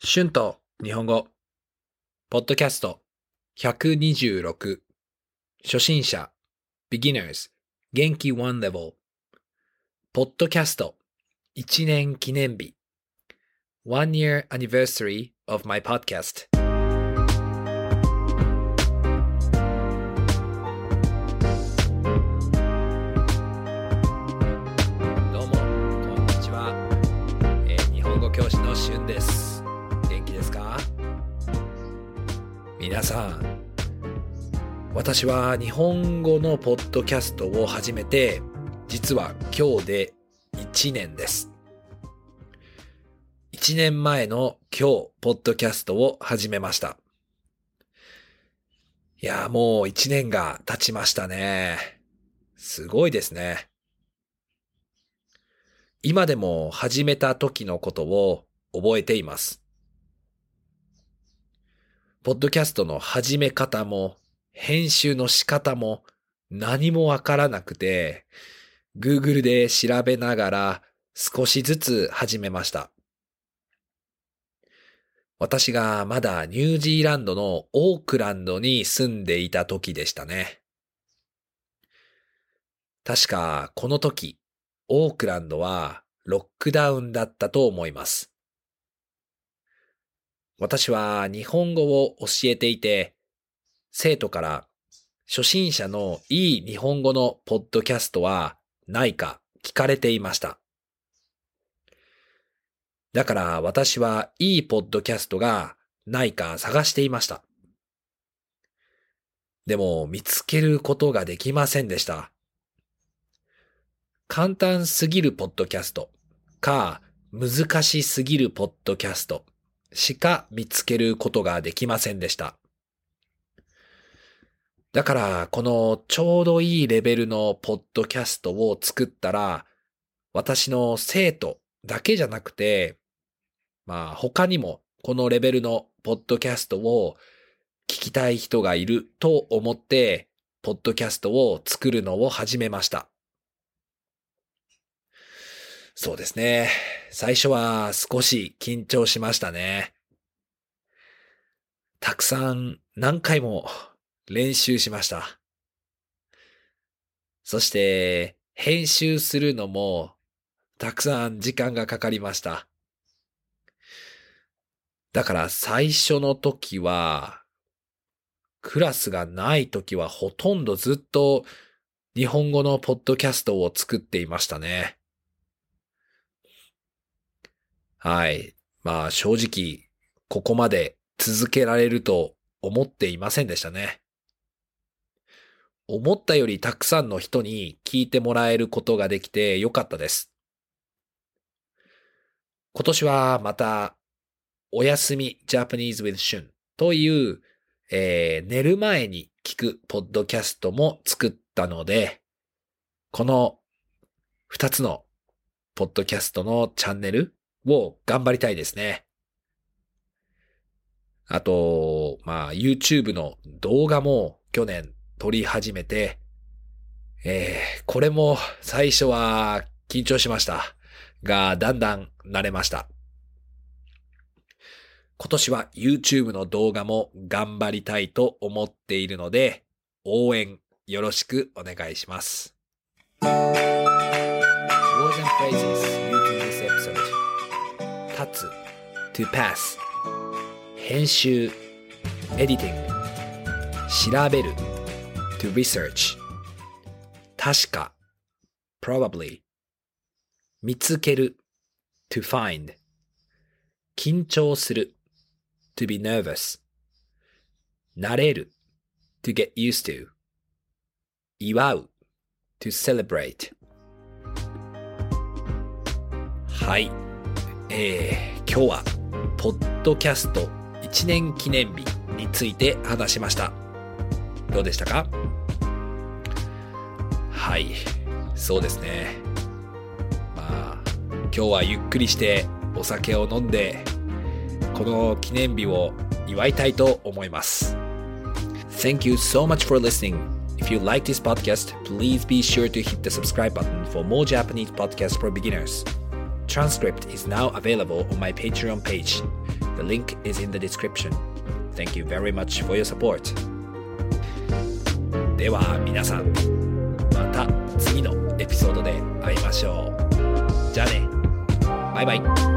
春と日本語、ポッドキャスト。126、初心者、beginners、元気 one level、ポッドキャスト。1年記念日、one year anniversary of my podcast。どうも、こんにちは。えー日本語教師のしゅんです。皆さん、私は日本語のポッドキャストを始めて、実は今日で1年です。1年前の今日、ポッドキャストを始めました。いや、もう1年が経ちましたね。すごいですね。今でも始めた時のことを覚えています。ポッドキャストの始め方も編集の仕方も何もわからなくて、Google で調べながら少しずつ始めました。私がまだニュージーランドのオークランドに住んでいた時でしたね。確かこの時、オークランドはロックダウンだったと思います。私は日本語を教えていて、生徒から初心者のいい日本語のポッドキャストはないか聞かれていました。だから私はいいポッドキャストがないか探していました。でも見つけることができませんでした。簡単すぎるポッドキャストか難しすぎるポッドキャストしか見つけることができませんでした。だからこのちょうどいいレベルのポッドキャストを作ったら私の生徒だけじゃなくてまあ他にもこのレベルのポッドキャストを聞きたい人がいると思ってポッドキャストを作るのを始めました。そうですね。最初は少し緊張しましたね。たくさん何回も練習しました。そして編集するのもたくさん時間がかかりました。だから最初の時はクラスがない時はほとんどずっと日本語のポッドキャストを作っていましたね。はい。まあ正直、ここまで続けられると思っていませんでしたね。思ったよりたくさんの人に聞いてもらえることができてよかったです。今年はまた、おやすみ Japanese with Shun という、えー寝る前に聞くポッドキャストも作ったので、この二つのポッドキャストのチャンネルを頑張りたいですね。あと、まあ、YouTube の動画も去年撮り始めて、えー、これも最初は緊張しました。が、だんだん慣れました。今年は YouTube の動画も頑張りたいと思っているので、応援よろしくお願いします。Episode 立つ to pass 編集 editing 調べる to research 確か probably 見つける to find 緊張する to be nervous 慣れる to get used to 祝う to celebrate はい。えー、今日は、ポッドキャスト1年記念日について話しました。どうでしたかはい。そうですね。まあ、今日はゆっくりしてお酒を飲んで、この記念日を祝いたいと思います。Thank you so much for listening. If you like this podcast, please be sure to hit the subscribe button for more Japanese podcasts for beginners. Transcript is now available on my Patreon page. The link is in the description. Thank you very much for your support. では皆さん、また次のエピソードで会いましょう。じゃあね。バイバイ。